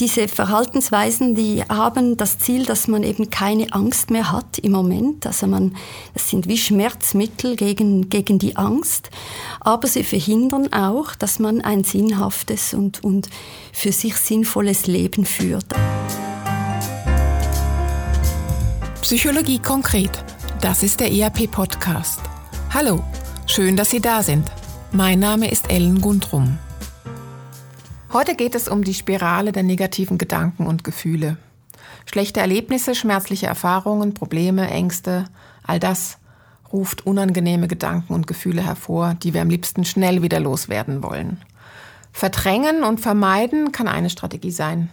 diese Verhaltensweisen, die haben das Ziel, dass man eben keine Angst mehr hat im Moment. Also man, das sind wie Schmerzmittel gegen, gegen die Angst. Aber sie verhindern auch, dass man ein sinnhaftes und, und für sich sinnvolles Leben führt. Psychologie konkret. Das ist der ERP-Podcast. Hallo, schön, dass Sie da sind. Mein Name ist Ellen Gundrum. Heute geht es um die Spirale der negativen Gedanken und Gefühle. Schlechte Erlebnisse, schmerzliche Erfahrungen, Probleme, Ängste, all das ruft unangenehme Gedanken und Gefühle hervor, die wir am liebsten schnell wieder loswerden wollen. Verdrängen und vermeiden kann eine Strategie sein.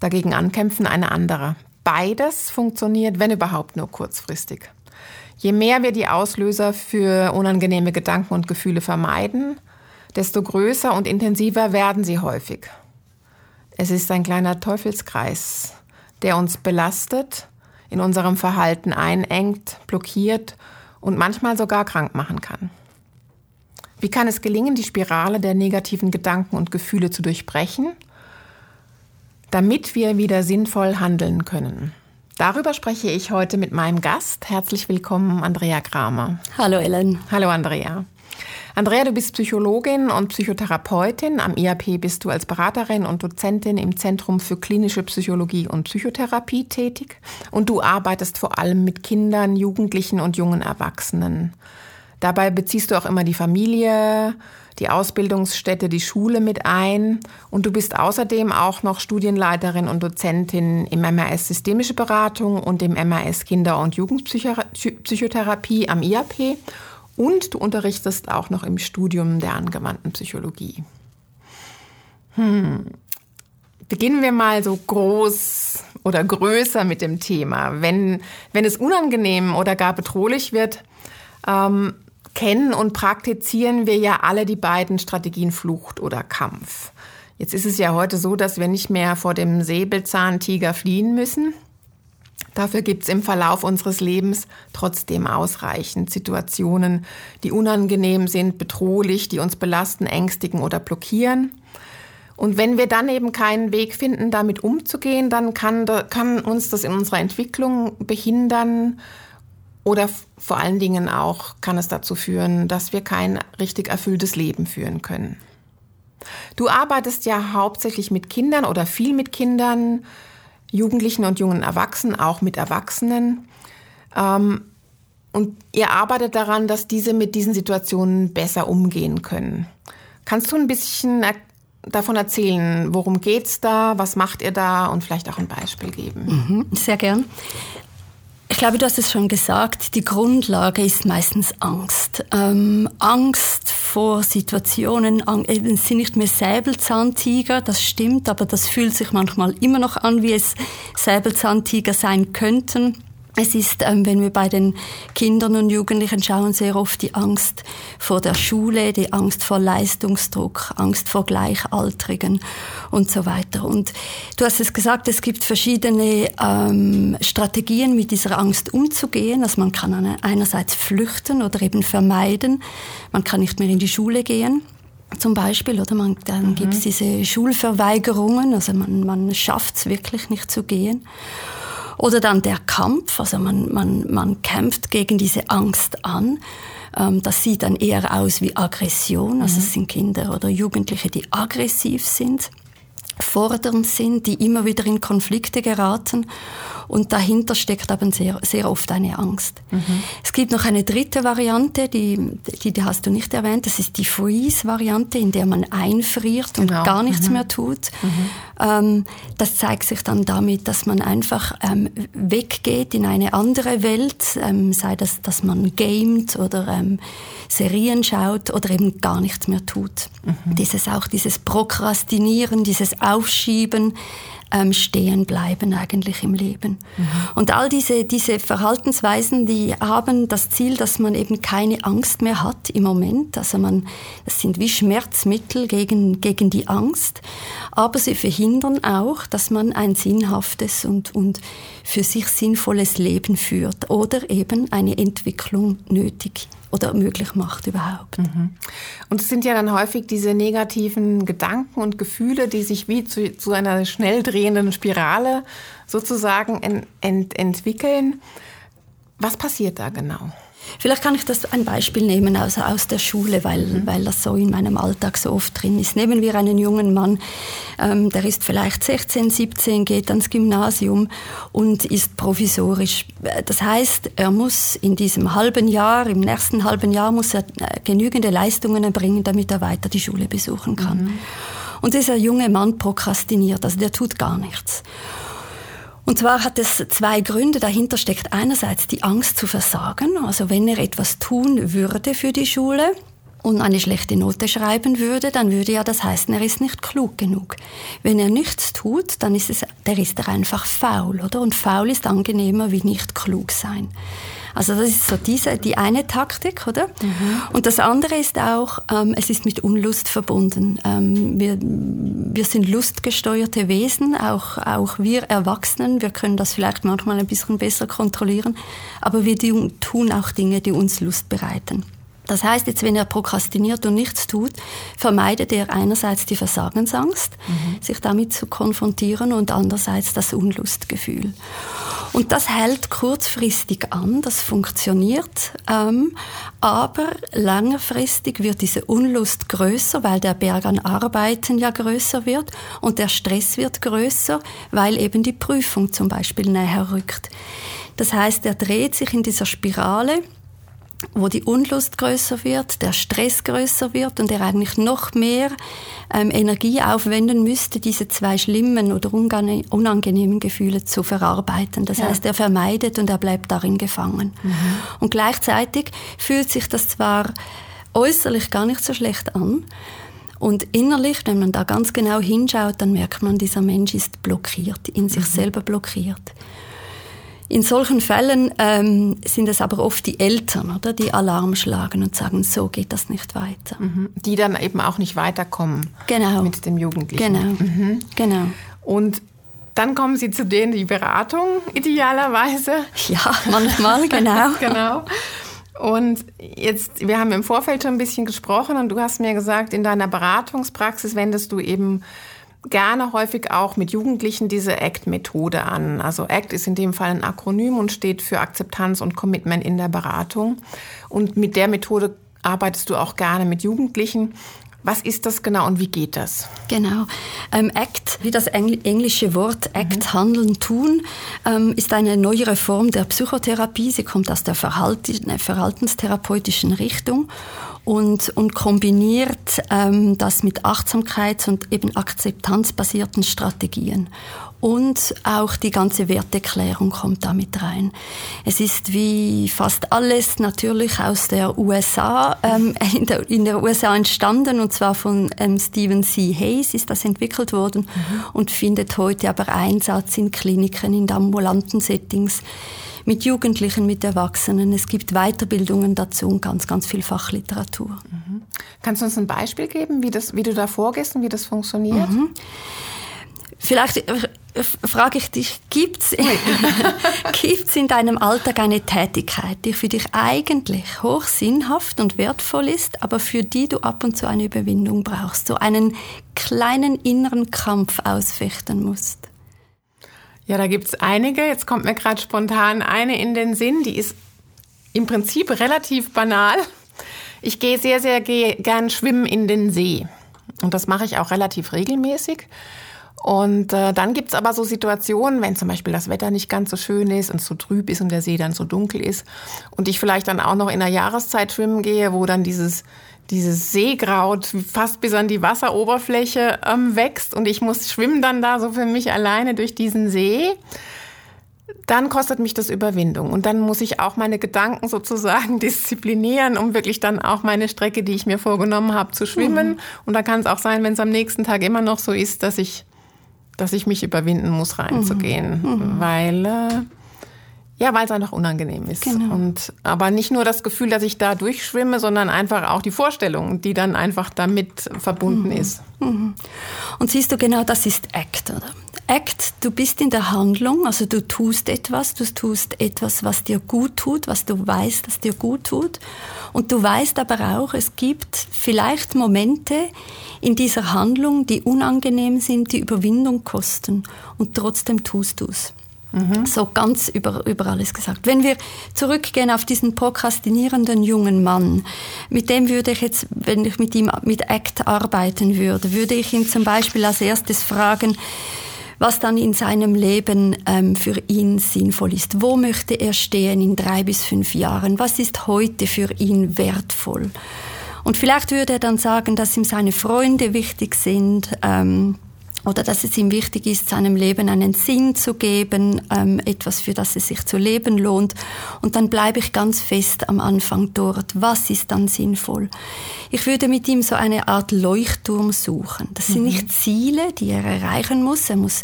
Dagegen ankämpfen eine andere. Beides funktioniert, wenn überhaupt, nur kurzfristig. Je mehr wir die Auslöser für unangenehme Gedanken und Gefühle vermeiden, desto größer und intensiver werden sie häufig. Es ist ein kleiner Teufelskreis, der uns belastet, in unserem Verhalten einengt, blockiert und manchmal sogar krank machen kann. Wie kann es gelingen, die Spirale der negativen Gedanken und Gefühle zu durchbrechen, damit wir wieder sinnvoll handeln können? Darüber spreche ich heute mit meinem Gast. Herzlich willkommen, Andrea Kramer. Hallo Ellen. Hallo Andrea. Andrea, du bist Psychologin und Psychotherapeutin. Am IAP bist du als Beraterin und Dozentin im Zentrum für klinische Psychologie und Psychotherapie tätig. Und du arbeitest vor allem mit Kindern, Jugendlichen und jungen Erwachsenen. Dabei beziehst du auch immer die Familie, die Ausbildungsstätte, die Schule mit ein. Und du bist außerdem auch noch Studienleiterin und Dozentin im MRS Systemische Beratung und im MRS Kinder- und Jugendpsychotherapie am IAP und du unterrichtest auch noch im Studium der angewandten Psychologie. Hm. Beginnen wir mal so groß oder größer mit dem Thema. Wenn, wenn es unangenehm oder gar bedrohlich wird, ähm, kennen und praktizieren wir ja alle die beiden Strategien Flucht oder Kampf. Jetzt ist es ja heute so, dass wir nicht mehr vor dem Säbelzahntiger fliehen müssen, Dafür gibt es im Verlauf unseres Lebens trotzdem ausreichend Situationen, die unangenehm sind, bedrohlich, die uns belasten, ängstigen oder blockieren. Und wenn wir dann eben keinen Weg finden, damit umzugehen, dann kann, kann uns das in unserer Entwicklung behindern oder vor allen Dingen auch kann es dazu führen, dass wir kein richtig erfülltes Leben führen können. Du arbeitest ja hauptsächlich mit Kindern oder viel mit Kindern. Jugendlichen und jungen Erwachsenen, auch mit Erwachsenen. Ähm, und ihr arbeitet daran, dass diese mit diesen Situationen besser umgehen können. Kannst du ein bisschen davon erzählen, worum geht's da, was macht ihr da und vielleicht auch ein Beispiel geben? Mhm, sehr gern. Ich glaube, du hast es schon gesagt, die Grundlage ist meistens Angst. Ähm, Angst vor Situationen, es sind nicht mehr Säbelzahntiger, das stimmt, aber das fühlt sich manchmal immer noch an, wie es Säbelzahntiger sein könnten. Es ist, ähm, wenn wir bei den Kindern und Jugendlichen schauen, sehr oft die Angst vor der Schule, die Angst vor Leistungsdruck, Angst vor Gleichaltrigen und so weiter. Und du hast es gesagt, es gibt verschiedene ähm, Strategien, mit dieser Angst umzugehen. Also man kann einerseits flüchten oder eben vermeiden. Man kann nicht mehr in die Schule gehen zum Beispiel, oder man, dann mhm. gibt es diese Schulverweigerungen, also man, man schafft es wirklich nicht zu gehen. Oder dann der Kampf, also man, man, man kämpft gegen diese Angst an. Ähm, das sieht dann eher aus wie Aggression, also es mhm. sind Kinder oder Jugendliche, die aggressiv sind fordernd sind, die immer wieder in Konflikte geraten. Und dahinter steckt aber sehr, sehr oft eine Angst. Mhm. Es gibt noch eine dritte Variante, die, die, die hast du nicht erwähnt. Das ist die Freeze-Variante, in der man einfriert und genau. gar nichts mhm. mehr tut. Mhm. Ähm, das zeigt sich dann damit, dass man einfach ähm, weggeht in eine andere Welt, ähm, sei das, dass man gamet oder ähm, Serien schaut oder eben gar nichts mehr tut. Mhm. Dieses auch dieses Prokrastinieren, dieses Aufschieben, ähm, stehen bleiben eigentlich im Leben. Mhm. Und all diese, diese Verhaltensweisen, die haben das Ziel, dass man eben keine Angst mehr hat im Moment. Also man, das sind wie Schmerzmittel gegen, gegen die Angst. Aber sie verhindern auch, dass man ein sinnhaftes und, und für sich sinnvolles Leben führt oder eben eine Entwicklung nötig oder möglich macht überhaupt. Mhm. Und es sind ja dann häufig diese negativen Gedanken und Gefühle, die sich wie zu, zu einer schnell drehenden Spirale sozusagen ent, ent, entwickeln. Was passiert da genau? Vielleicht kann ich das ein Beispiel nehmen aus, aus der Schule, weil, mhm. weil das so in meinem Alltag so oft drin ist. Nehmen wir einen jungen Mann, ähm, der ist vielleicht 16, 17, geht ans Gymnasium und ist provisorisch. Das heißt, er muss in diesem halben Jahr, im nächsten halben Jahr, muss er äh, genügende Leistungen erbringen, damit er weiter die Schule besuchen kann. Mhm. Und dieser junge Mann prokrastiniert, also der tut gar nichts. Und zwar hat es zwei Gründe. Dahinter steckt einerseits die Angst zu versagen. Also wenn er etwas tun würde für die Schule und eine schlechte Note schreiben würde, dann würde ja das heißen, er ist nicht klug genug. Wenn er nichts tut, dann ist es, der ist er einfach faul, oder? Und faul ist angenehmer wie nicht klug sein. Also das ist so diese, die eine Taktik, oder? Mhm. Und das andere ist auch, ähm, es ist mit Unlust verbunden. Ähm, wir, wir sind lustgesteuerte Wesen, auch, auch wir Erwachsenen. Wir können das vielleicht manchmal ein bisschen besser kontrollieren, aber wir tun auch Dinge, die uns Lust bereiten. Das heißt, jetzt, wenn er prokrastiniert und nichts tut, vermeidet er einerseits die Versagensangst, mhm. sich damit zu konfrontieren, und andererseits das Unlustgefühl. Und das hält kurzfristig an, das funktioniert, ähm, aber längerfristig wird diese Unlust größer, weil der Berg an Arbeiten ja größer wird und der Stress wird größer, weil eben die Prüfung zum Beispiel näher rückt. Das heißt, er dreht sich in dieser Spirale wo die Unlust größer wird, der Stress größer wird und er eigentlich noch mehr ähm, Energie aufwenden müsste, diese zwei schlimmen oder unangenehmen Gefühle zu verarbeiten. Das ja. heißt, er vermeidet und er bleibt darin gefangen. Mhm. Und gleichzeitig fühlt sich das zwar äußerlich gar nicht so schlecht an, und innerlich, wenn man da ganz genau hinschaut, dann merkt man, dieser Mensch ist blockiert, in sich mhm. selber blockiert. In solchen Fällen ähm, sind es aber oft die Eltern, oder, die Alarm schlagen und sagen, so geht das nicht weiter. Mhm. Die dann eben auch nicht weiterkommen genau. mit dem Jugendlichen. Genau, mhm. genau. Und dann kommen Sie zu denen die Beratung idealerweise. Ja, manchmal, genau. genau. Und jetzt, wir haben im Vorfeld schon ein bisschen gesprochen und du hast mir gesagt, in deiner Beratungspraxis wendest du eben gerne häufig auch mit Jugendlichen diese ACT-Methode an. Also ACT ist in dem Fall ein Akronym und steht für Akzeptanz und Commitment in der Beratung. Und mit der Methode arbeitest du auch gerne mit Jugendlichen. Was ist das genau und wie geht das? Genau. Ähm, ACT, wie das englische Wort ACT, mhm. Handeln, Tun, ähm, ist eine neuere Form der Psychotherapie. Sie kommt aus der verhaltenstherapeutischen Richtung und, und kombiniert ähm, das mit Achtsamkeits- und eben akzeptanzbasierten Strategien. Und auch die ganze Werteklärung kommt damit rein. Es ist wie fast alles natürlich aus der USA, ähm, in, der, in der USA entstanden, und zwar von ähm, Stephen C. Hayes ist das entwickelt worden mhm. und findet heute aber Einsatz in Kliniken, in ambulanten Settings mit Jugendlichen, mit Erwachsenen. Es gibt Weiterbildungen dazu und ganz, ganz viel Fachliteratur. Mhm. Kannst du uns ein Beispiel geben, wie, das, wie du da vorgehst und wie das funktioniert? Mhm. Vielleicht äh, frage ich dich, gibt's, gibt's in deinem Alltag eine Tätigkeit, die für dich eigentlich hoch sinnhaft und wertvoll ist, aber für die du ab und zu eine Überwindung brauchst, so einen kleinen inneren Kampf ausfechten musst? Ja, da gibt's einige. Jetzt kommt mir gerade spontan eine in den Sinn, die ist im Prinzip relativ banal. Ich gehe sehr, sehr gern schwimmen in den See. Und das mache ich auch relativ regelmäßig. Und äh, dann gibt's aber so Situationen, wenn zum Beispiel das Wetter nicht ganz so schön ist und so trüb ist und der See dann so dunkel ist und ich vielleicht dann auch noch in der Jahreszeit schwimmen gehe, wo dann dieses dieses Seekraut fast bis an die Wasseroberfläche ähm, wächst und ich muss schwimmen dann da so für mich alleine durch diesen See, dann kostet mich das Überwindung. Und dann muss ich auch meine Gedanken sozusagen disziplinieren, um wirklich dann auch meine Strecke, die ich mir vorgenommen habe, zu schwimmen. Mhm. Und da kann es auch sein, wenn es am nächsten Tag immer noch so ist, dass ich, dass ich mich überwinden muss, reinzugehen. Mhm. mhm. Weil äh, ja, weil es einfach unangenehm ist. Genau. Und, aber nicht nur das Gefühl, dass ich da durchschwimme, sondern einfach auch die Vorstellung, die dann einfach damit verbunden mhm. ist. Mhm. Und siehst du, genau das ist Act, oder? Act, du bist in der Handlung, also du tust etwas, du tust etwas, was dir gut tut, was du weißt, dass dir gut tut. Und du weißt aber auch, es gibt vielleicht Momente in dieser Handlung, die unangenehm sind, die Überwindung kosten. Und trotzdem tust du es. Mhm. So ganz über, über alles gesagt. Wenn wir zurückgehen auf diesen prokrastinierenden jungen Mann, mit dem würde ich jetzt, wenn ich mit ihm mit ACT arbeiten würde, würde ich ihn zum Beispiel als erstes fragen, was dann in seinem Leben ähm, für ihn sinnvoll ist. Wo möchte er stehen in drei bis fünf Jahren? Was ist heute für ihn wertvoll? Und vielleicht würde er dann sagen, dass ihm seine Freunde wichtig sind, ähm, oder dass es ihm wichtig ist, seinem Leben einen Sinn zu geben, ähm, etwas, für das es sich zu leben lohnt. Und dann bleibe ich ganz fest am Anfang dort. Was ist dann sinnvoll? Ich würde mit ihm so eine Art Leuchtturm suchen. Das sind mhm. nicht Ziele, die er erreichen muss. Er muss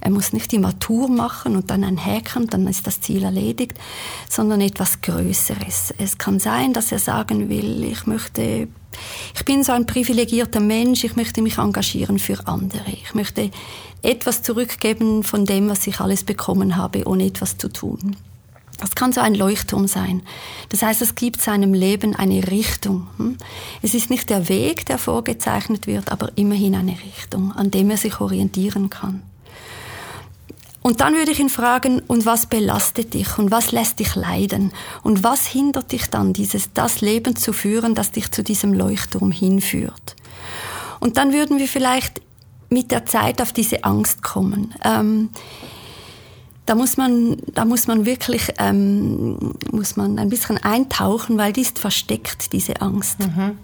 er muss nicht die Matur machen und dann ein Häkchen, dann ist das Ziel erledigt, sondern etwas Größeres. Es kann sein, dass er sagen will, ich möchte ich bin so ein privilegierter Mensch, ich möchte mich engagieren für andere. Ich möchte etwas zurückgeben von dem, was ich alles bekommen habe, ohne etwas zu tun. Das kann so ein Leuchtturm sein. Das heißt, es gibt seinem Leben eine Richtung. Hm? Es ist nicht der Weg, der vorgezeichnet wird, aber immerhin eine Richtung, an dem er sich orientieren kann. Und dann würde ich ihn fragen, und was belastet dich und was lässt dich leiden und was hindert dich dann, dieses, das Leben zu führen, das dich zu diesem Leuchtturm hinführt. Und dann würden wir vielleicht mit der Zeit auf diese Angst kommen. Ähm, da muss man, da muss man wirklich, ähm, muss man ein bisschen eintauchen, weil die ist versteckt, diese Angst. Mhm.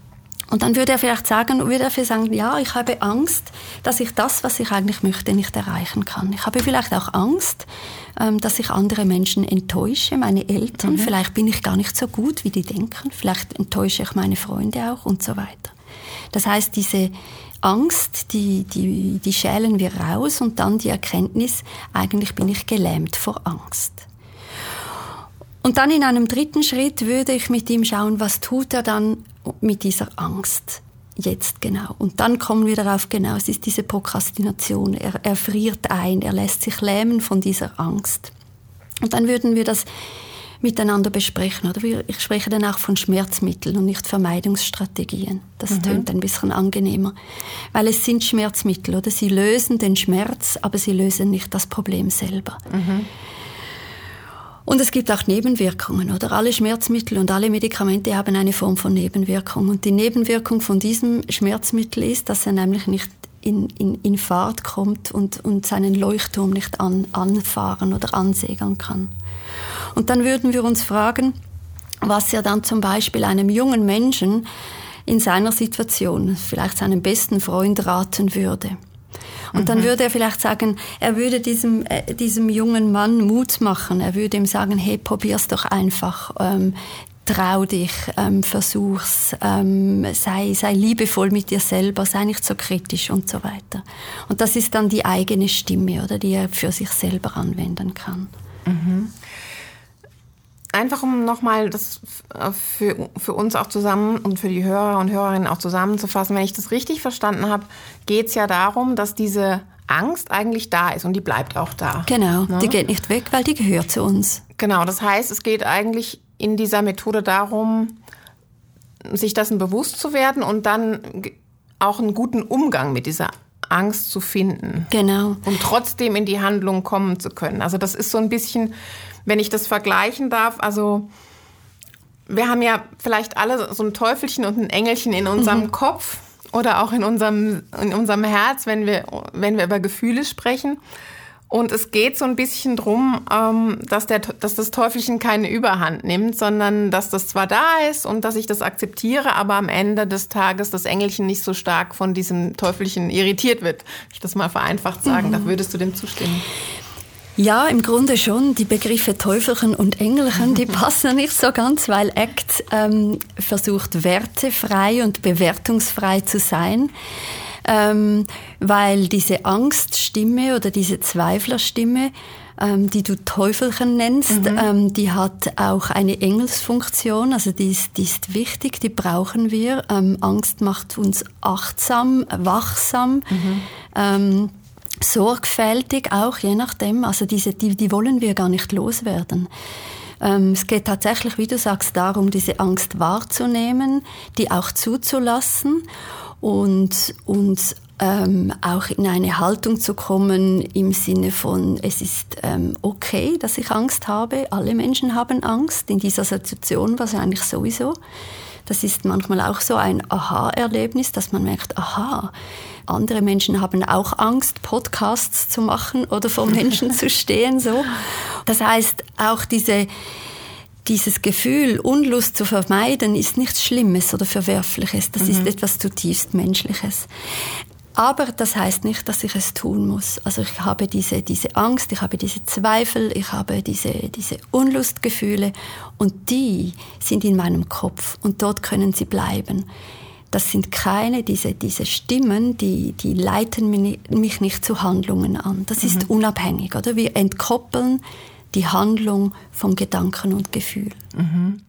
Und dann würde er vielleicht sagen, würde er vielleicht sagen, ja, ich habe Angst, dass ich das, was ich eigentlich möchte, nicht erreichen kann. Ich habe vielleicht auch Angst, ähm, dass ich andere Menschen enttäusche, meine Eltern. Mhm. Vielleicht bin ich gar nicht so gut, wie die denken. Vielleicht enttäusche ich meine Freunde auch und so weiter. Das heißt, diese Angst, die, die, die schälen wir raus und dann die Erkenntnis, eigentlich bin ich gelähmt vor Angst. Und dann in einem dritten Schritt würde ich mit ihm schauen, was tut er dann mit dieser Angst jetzt genau. Und dann kommen wir darauf genau, es ist diese Prokrastination. Er, er friert ein, er lässt sich lähmen von dieser Angst. Und dann würden wir das miteinander besprechen. Oder ich spreche dann auch von Schmerzmitteln und nicht Vermeidungsstrategien. Das mhm. tönt ein bisschen angenehmer. Weil es sind Schmerzmittel, oder? Sie lösen den Schmerz, aber sie lösen nicht das Problem selber. Mhm. Und es gibt auch Nebenwirkungen, oder? Alle Schmerzmittel und alle Medikamente haben eine Form von Nebenwirkung. Und die Nebenwirkung von diesem Schmerzmittel ist, dass er nämlich nicht in, in, in Fahrt kommt und, und seinen Leuchtturm nicht an, anfahren oder ansegeln kann. Und dann würden wir uns fragen, was er dann zum Beispiel einem jungen Menschen in seiner Situation, vielleicht seinem besten Freund raten würde. Und dann mhm. würde er vielleicht sagen, er würde diesem, äh, diesem jungen Mann Mut machen. Er würde ihm sagen, hey, probier's doch einfach. Ähm, trau dich, ähm, versuch's, ähm, sei, sei liebevoll mit dir selber, sei nicht so kritisch und so weiter. Und das ist dann die eigene Stimme, oder, die er für sich selber anwenden kann. Mhm. Einfach um nochmal das für, für uns auch zusammen und für die Hörer und Hörerinnen auch zusammenzufassen, wenn ich das richtig verstanden habe, geht es ja darum, dass diese Angst eigentlich da ist und die bleibt auch da. Genau, ne? die geht nicht weg, weil die gehört zu uns. Genau, das heißt, es geht eigentlich in dieser Methode darum, sich dessen bewusst zu werden und dann auch einen guten Umgang mit dieser Angst zu finden. Genau. Und trotzdem in die Handlung kommen zu können. Also das ist so ein bisschen wenn ich das vergleichen darf, also wir haben ja vielleicht alle so ein Teufelchen und ein Engelchen in unserem mhm. Kopf oder auch in unserem, in unserem Herz, wenn wir, wenn wir über Gefühle sprechen. Und es geht so ein bisschen drum, ähm, dass, der, dass das Teufelchen keine Überhand nimmt, sondern dass das zwar da ist und dass ich das akzeptiere, aber am Ende des Tages das Engelchen nicht so stark von diesem Teufelchen irritiert wird. Ich das mal vereinfacht sagen, mhm. da würdest du dem zustimmen. Ja, im Grunde schon. Die Begriffe Teufelchen und Engelchen, die passen nicht so ganz, weil ACT ähm, versucht, wertefrei und bewertungsfrei zu sein. Ähm, weil diese Angststimme oder diese Zweiflerstimme, ähm, die du Teufelchen nennst, mhm. ähm, die hat auch eine Engelsfunktion, also die ist, die ist wichtig, die brauchen wir. Ähm, Angst macht uns achtsam, wachsam. Mhm. Sorgfältig auch, je nachdem. Also diese, die, die wollen wir gar nicht loswerden. Ähm, es geht tatsächlich, wie du sagst, darum, diese Angst wahrzunehmen, die auch zuzulassen und, und ähm, auch in eine Haltung zu kommen im Sinne von, es ist ähm, okay, dass ich Angst habe. Alle Menschen haben Angst, in dieser Situation wahrscheinlich sowieso. Das ist manchmal auch so ein Aha-Erlebnis, dass man merkt, aha, andere Menschen haben auch Angst, Podcasts zu machen oder vor Menschen zu stehen, so. Das heißt, auch diese, dieses Gefühl, Unlust zu vermeiden, ist nichts Schlimmes oder Verwerfliches. Das mhm. ist etwas zutiefst Menschliches. Aber das heißt nicht, dass ich es tun muss. Also ich habe diese, diese Angst, ich habe diese Zweifel, ich habe diese, diese Unlustgefühle und die sind in meinem Kopf und dort können sie bleiben. Das sind keine, diese, diese Stimmen, die, die leiten mich nicht zu Handlungen an. Das ist mhm. unabhängig, oder? Wir entkoppeln die Handlung vom Gedanken und Gefühl. Mhm.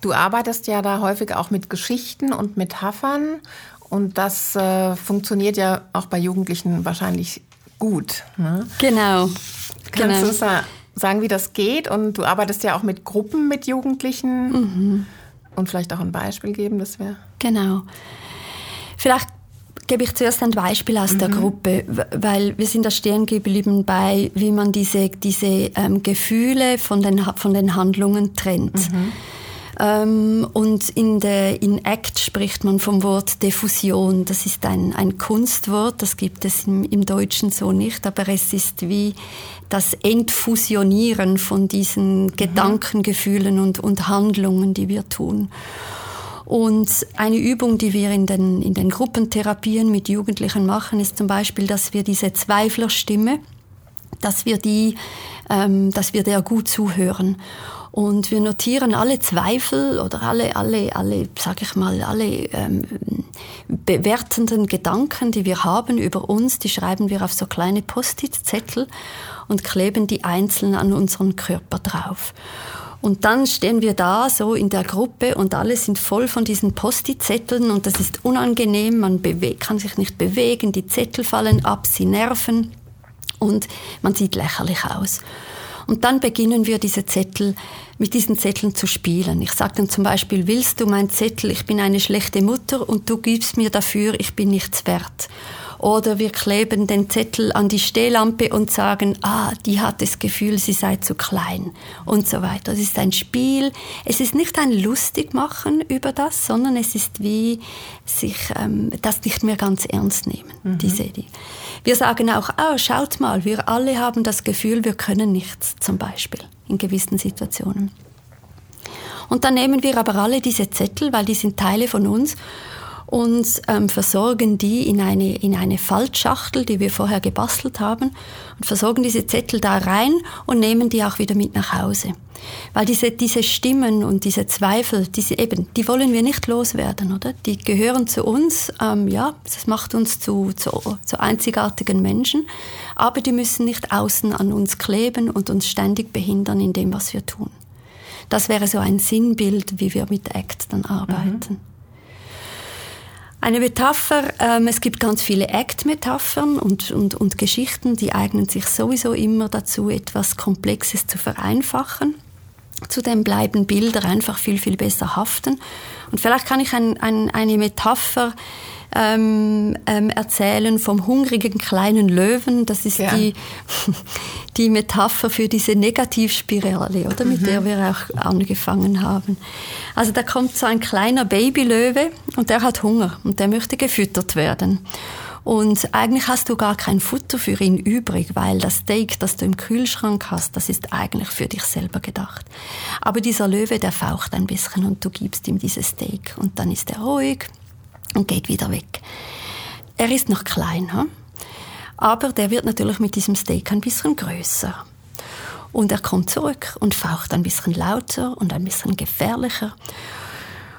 Du arbeitest ja da häufig auch mit Geschichten und Metaphern und das äh, funktioniert ja auch bei Jugendlichen wahrscheinlich gut. Ne? Genau. Kannst genau. du sagen, wie das geht? Und du arbeitest ja auch mit Gruppen mit Jugendlichen. Mhm. Und vielleicht auch ein Beispiel geben, das wäre. Genau. Vielleicht gebe ich zuerst ein Beispiel aus mhm. der Gruppe, weil wir sind da stehen geblieben bei, wie man diese, diese ähm, Gefühle von den, von den Handlungen trennt. Mhm. Ähm, und in, der, in ACT spricht man vom Wort Diffusion. Das ist ein, ein Kunstwort, das gibt es im, im Deutschen so nicht, aber es ist wie das Entfusionieren von diesen mhm. Gedanken, Gefühlen und, und Handlungen, die wir tun. Und eine Übung, die wir in den, in den Gruppentherapien mit Jugendlichen machen, ist zum Beispiel, dass wir diese Zweiflerstimme, dass wir die, ähm, dass wir der gut zuhören und wir notieren alle Zweifel oder alle, alle, alle, sag ich mal, alle ähm, bewertenden Gedanken, die wir haben über uns, die schreiben wir auf so kleine Post-it-Zettel und kleben die einzeln an unseren Körper drauf. Und dann stehen wir da so in der Gruppe und alle sind voll von diesen Post-it-Zetteln und das ist unangenehm, man kann sich nicht bewegen, die Zettel fallen ab, sie nerven und man sieht lächerlich aus. Und dann beginnen wir diese Zettel, mit diesen Zetteln zu spielen. Ich sage dann zum Beispiel, willst du mein Zettel, ich bin eine schlechte Mutter und du gibst mir dafür, ich bin nichts wert. Oder wir kleben den Zettel an die Stehlampe und sagen, ah, die hat das Gefühl, sie sei zu klein und so weiter. Das ist ein Spiel. Es ist nicht ein Lustigmachen über das, sondern es ist wie sich ähm, das nicht mehr ganz ernst nehmen, mhm. diese Idee. Wir sagen auch, oh, schaut mal, wir alle haben das Gefühl, wir können nichts, zum Beispiel, in gewissen Situationen. Und dann nehmen wir aber alle diese Zettel, weil die sind Teile von uns und ähm, versorgen die in eine, in eine Faltschachtel, die wir vorher gebastelt haben, und versorgen diese Zettel da rein und nehmen die auch wieder mit nach Hause. Weil diese, diese Stimmen und diese Zweifel, diese eben, die wollen wir nicht loswerden, oder? Die gehören zu uns, ähm, ja, das macht uns zu, zu, zu einzigartigen Menschen, aber die müssen nicht außen an uns kleben und uns ständig behindern in dem, was wir tun. Das wäre so ein Sinnbild, wie wir mit ACT dann arbeiten. Mhm. Eine Metapher, ähm, es gibt ganz viele Act-Metaphern und, und, und Geschichten, die eignen sich sowieso immer dazu, etwas Komplexes zu vereinfachen. Zudem bleiben Bilder einfach viel, viel besser haften. Und vielleicht kann ich ein, ein, eine Metapher ähm, ähm, erzählen vom hungrigen kleinen Löwen. Das ist ja. die, die Metapher für diese Negativspirale, oder, mit mhm. der wir auch angefangen haben. Also da kommt so ein kleiner Babylöwe und der hat Hunger und der möchte gefüttert werden. Und eigentlich hast du gar kein Futter für ihn übrig, weil das Steak, das du im Kühlschrank hast, das ist eigentlich für dich selber gedacht. Aber dieser Löwe, der faucht ein bisschen und du gibst ihm dieses Steak und dann ist er ruhig und geht wieder weg. Er ist noch klein, hm? aber der wird natürlich mit diesem Steak ein bisschen größer. Und er kommt zurück und faucht ein bisschen lauter und ein bisschen gefährlicher.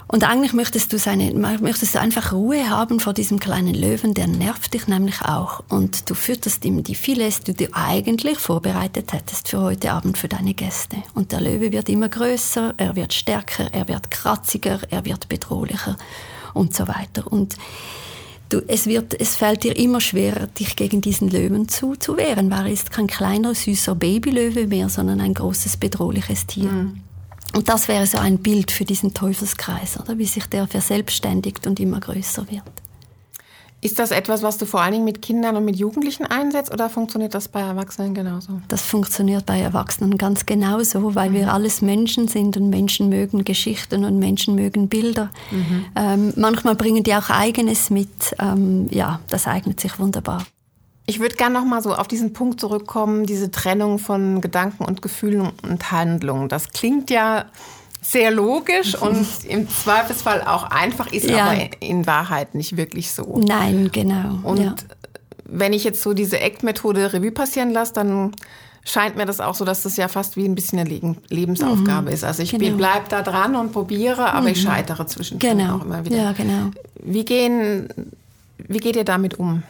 Und eigentlich möchtest du, seine, möchtest du einfach Ruhe haben vor diesem kleinen Löwen, der nervt dich nämlich auch. Und du fütterst ihm die Filets, die du eigentlich vorbereitet hättest für heute Abend für deine Gäste. Und der Löwe wird immer größer, er wird stärker, er wird kratziger, er wird bedrohlicher und so weiter. Und du, es, wird, es fällt dir immer schwerer, dich gegen diesen Löwen zu, zu wehren, weil er ist kein kleiner, süßer Babylöwe mehr, sondern ein großes, bedrohliches Tier. Mhm. Und das wäre so ein Bild für diesen Teufelskreis, oder? wie sich der verselbstständigt und immer größer wird. Ist das etwas, was du vor allen Dingen mit Kindern und mit Jugendlichen einsetzt oder funktioniert das bei Erwachsenen genauso? Das funktioniert bei Erwachsenen ganz genauso, weil mhm. wir alles Menschen sind und Menschen mögen Geschichten und Menschen mögen Bilder. Mhm. Ähm, manchmal bringen die auch eigenes mit. Ähm, ja, das eignet sich wunderbar. Ich würde gerne noch mal so auf diesen Punkt zurückkommen, diese Trennung von Gedanken und Gefühlen und Handlungen. Das klingt ja sehr logisch und im Zweifelsfall auch einfach, ist ja. aber in Wahrheit nicht wirklich so. Nein, genau. Und ja. wenn ich jetzt so diese ACT-Methode Revue passieren lasse, dann scheint mir das auch so, dass das ja fast wie ein bisschen eine Lebensaufgabe mhm. ist. Also ich genau. bleibe da dran und probiere, aber mhm. ich scheitere zwischendurch genau. auch immer wieder. Ja, genau. Wie, gehen, wie geht ihr damit um?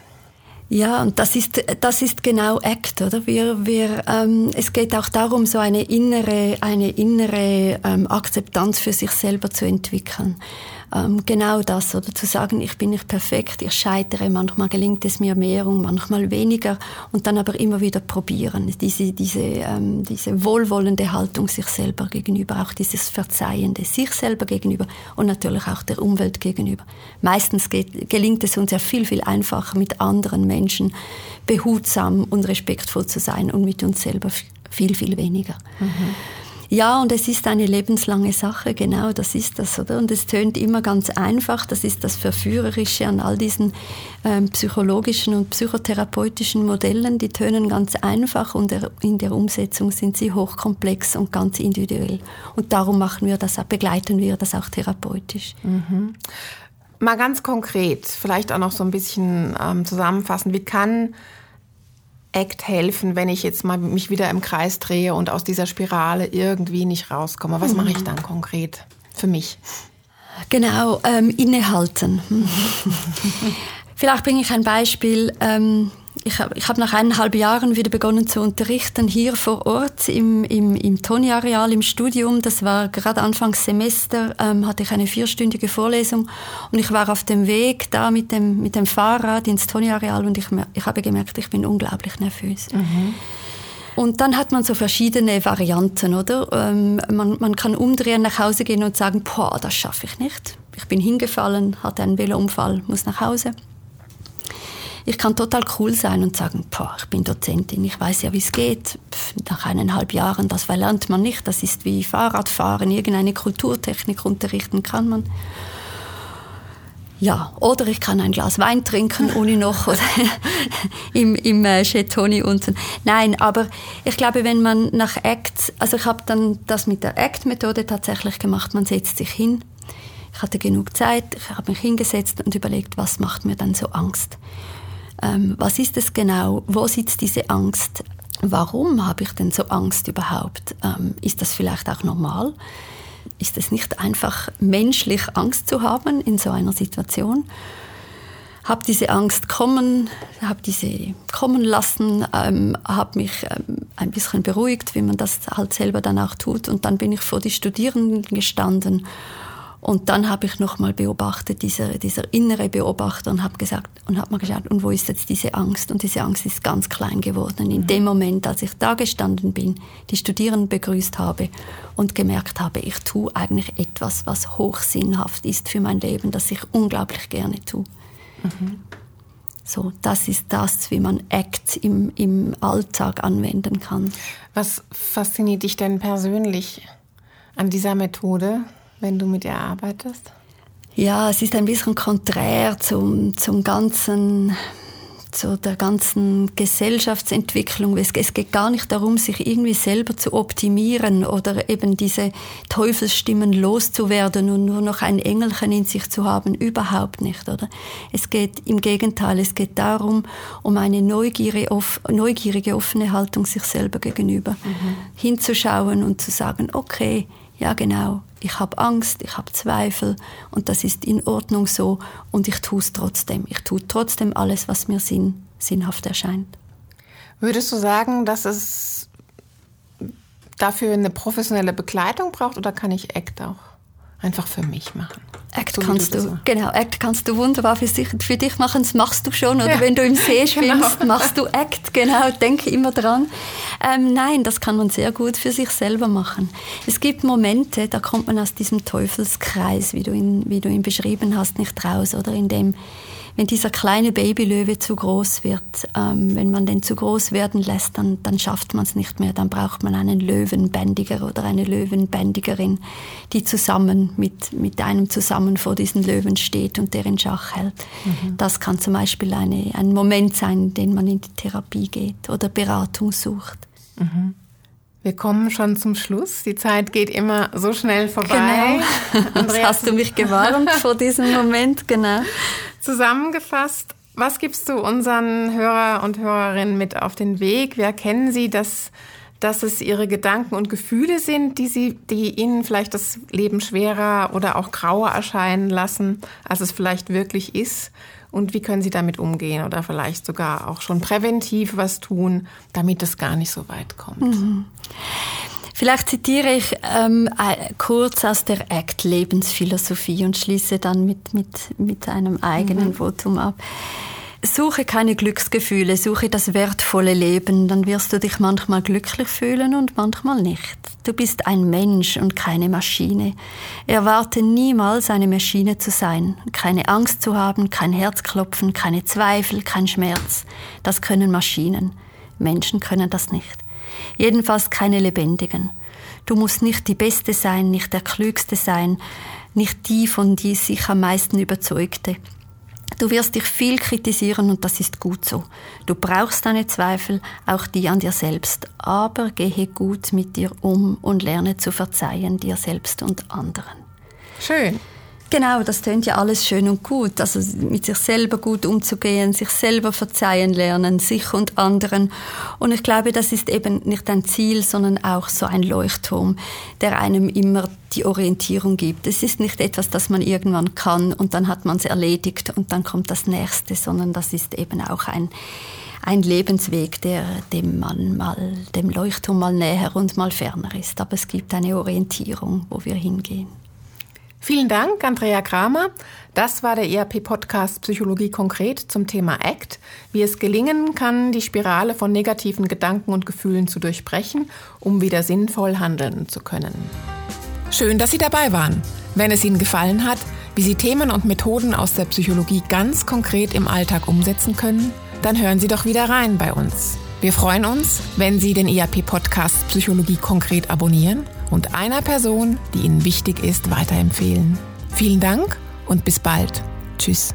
Ja, und das ist, das ist genau ACT, oder? Wir, wir, ähm, es geht auch darum, so eine innere, eine innere ähm, Akzeptanz für sich selber zu entwickeln ähm, genau das, oder zu sagen, ich bin nicht perfekt, ich scheitere, manchmal gelingt es mir mehr und manchmal weniger und dann aber immer wieder probieren. Diese, diese, ähm, diese wohlwollende Haltung sich selber gegenüber, auch dieses Verzeihende sich selber gegenüber und natürlich auch der Umwelt gegenüber. Meistens geht, gelingt es uns ja viel, viel einfacher, mit anderen Menschen behutsam und respektvoll zu sein und mit uns selber viel, viel weniger. Mhm. Ja, und es ist eine lebenslange Sache, genau, das ist das, oder? Und es tönt immer ganz einfach, das ist das Verführerische an all diesen ähm, psychologischen und psychotherapeutischen Modellen, die tönen ganz einfach und in der Umsetzung sind sie hochkomplex und ganz individuell. Und darum machen wir das, begleiten wir das auch therapeutisch. Mhm. Mal ganz konkret, vielleicht auch noch so ein bisschen ähm, zusammenfassen, wie kann ACT helfen, wenn ich jetzt mal mich wieder im Kreis drehe und aus dieser Spirale irgendwie nicht rauskomme? Was mhm. mache ich dann konkret für mich? Genau, ähm, innehalten. Vielleicht bringe ich ein Beispiel. Ähm, ich habe ich hab nach eineinhalb Jahren wieder begonnen zu unterrichten, hier vor Ort im, im, im Toni-Areal im Studium. Das war gerade Anfangssemester, ähm, hatte ich eine vierstündige Vorlesung und ich war auf dem Weg da mit dem, mit dem Fahrrad ins Toni-Areal und ich, ich habe gemerkt, ich bin unglaublich nervös. Mhm. Und dann hat man so verschiedene Varianten, oder? Ähm, man, man kann umdrehen, nach Hause gehen und sagen, boah, das schaffe ich nicht. Ich bin hingefallen, hatte einen Velounfall, muss nach Hause. Ich kann total cool sein und sagen, boah, ich bin Dozentin, ich weiß ja, wie es geht. Pff, nach eineinhalb Jahren, das verlernt man nicht. Das ist wie Fahrradfahren, irgendeine Kulturtechnik unterrichten kann man. Ja, oder ich kann ein Glas Wein trinken, ohne noch oder im, im äh, Chetoni unten. Nein, aber ich glaube, wenn man nach Act, also ich habe dann das mit der Act-Methode tatsächlich gemacht, man setzt sich hin. Ich hatte genug Zeit, ich habe mich hingesetzt und überlegt, was macht mir dann so Angst ähm, was ist es genau, wo sitzt diese Angst, warum habe ich denn so Angst überhaupt, ähm, ist das vielleicht auch normal? Ist es nicht einfach menschlich, Angst zu haben in so einer Situation? Habe diese Angst kommen, habe diese kommen lassen, ähm, habe mich ähm, ein bisschen beruhigt, wie man das halt selber dann auch tut. Und dann bin ich vor die Studierenden gestanden und dann habe ich nochmal beobachtet, dieser, dieser innere Beobachter und habe gesagt und habe mal geschaut, und wo ist jetzt diese Angst? Und diese Angst ist ganz klein geworden. In mhm. dem Moment, als ich da gestanden bin, die Studierenden begrüßt habe und gemerkt habe, ich tue eigentlich etwas, was hochsinnhaft ist für mein Leben, das ich unglaublich gerne tue. Mhm. So, das ist das, wie man ACT im, im Alltag anwenden kann. Was fasziniert dich denn persönlich an dieser Methode? Wenn du mit ihr arbeitest? Ja, es ist ein bisschen konträr zum, zum ganzen zu der ganzen Gesellschaftsentwicklung. Es, es, geht gar nicht darum, sich irgendwie selber zu optimieren oder eben diese Teufelsstimmen loszuwerden und nur noch ein Engelchen in sich zu haben. Überhaupt nicht, oder? Es geht im Gegenteil, es geht darum, um eine neugierige, off, neugierige offene Haltung sich selber gegenüber. Mhm. Hinzuschauen und zu sagen, okay, ja genau, ich habe Angst, ich habe Zweifel und das ist in Ordnung so und ich tue es trotzdem. Ich tue trotzdem alles, was mir sinn, sinnhaft erscheint. Würdest du sagen, dass es dafür eine professionelle Begleitung braucht oder kann ich ACT auch einfach für mich machen? Act so kannst du, so. genau, Act kannst du wunderbar für, sich, für dich machen, das machst du schon. Oder ja. wenn du im See schwimmst, genau. machst du Act, genau, denke immer dran. Ähm, nein, das kann man sehr gut für sich selber machen. Es gibt Momente, da kommt man aus diesem Teufelskreis, wie du ihn, wie du ihn beschrieben hast, nicht raus, oder in dem wenn dieser kleine Babylöwe zu groß wird, ähm, wenn man den zu groß werden lässt, dann, dann schafft man es nicht mehr. Dann braucht man einen Löwenbändiger oder eine Löwenbändigerin, die zusammen mit, mit einem zusammen vor diesen Löwen steht und der in Schach hält. Mhm. Das kann zum Beispiel eine, ein Moment sein, in den man in die Therapie geht oder Beratung sucht. Mhm. Wir kommen schon zum Schluss. Die Zeit geht immer so schnell vorbei. Genau. Andreas, hast du mich gewarnt vor diesem Moment, genau. Zusammengefasst, was gibst du unseren Hörer und Hörerinnen mit auf den Weg? Wie erkennen sie, dass, dass es ihre Gedanken und Gefühle sind, die, sie, die ihnen vielleicht das Leben schwerer oder auch grauer erscheinen lassen, als es vielleicht wirklich ist? Und wie können sie damit umgehen oder vielleicht sogar auch schon präventiv was tun, damit es gar nicht so weit kommt? Mhm. Vielleicht zitiere ich ähm, kurz aus der ACT Lebensphilosophie und schließe dann mit, mit, mit einem eigenen mhm. Votum ab. Suche keine Glücksgefühle, suche das wertvolle Leben, dann wirst du dich manchmal glücklich fühlen und manchmal nicht. Du bist ein Mensch und keine Maschine. Erwarte niemals eine Maschine zu sein, keine Angst zu haben, kein Herzklopfen, keine Zweifel, kein Schmerz. Das können Maschinen. Menschen können das nicht. Jedenfalls keine lebendigen. Du musst nicht die Beste sein, nicht der Klügste sein, nicht die, von die sich am meisten überzeugte. Du wirst dich viel kritisieren und das ist gut so. Du brauchst deine Zweifel, auch die an dir selbst, aber gehe gut mit dir um und lerne zu verzeihen dir selbst und anderen. Schön. Genau, das tönt ja alles schön und gut. Also mit sich selber gut umzugehen, sich selber verzeihen lernen, sich und anderen. Und ich glaube, das ist eben nicht ein Ziel, sondern auch so ein Leuchtturm, der einem immer die Orientierung gibt. Es ist nicht etwas, das man irgendwann kann und dann hat man es erledigt und dann kommt das nächste, sondern das ist eben auch ein, ein Lebensweg, der dem man mal, dem Leuchtturm mal näher und mal ferner ist. Aber es gibt eine Orientierung, wo wir hingehen. Vielen Dank, Andrea Kramer. Das war der ERP-Podcast Psychologie konkret zum Thema ACT, wie es gelingen kann, die Spirale von negativen Gedanken und Gefühlen zu durchbrechen, um wieder sinnvoll handeln zu können. Schön, dass Sie dabei waren. Wenn es Ihnen gefallen hat, wie Sie Themen und Methoden aus der Psychologie ganz konkret im Alltag umsetzen können, dann hören Sie doch wieder rein bei uns. Wir freuen uns, wenn Sie den ERP-Podcast Psychologie konkret abonnieren und einer Person, die Ihnen wichtig ist, weiterempfehlen. Vielen Dank und bis bald. Tschüss.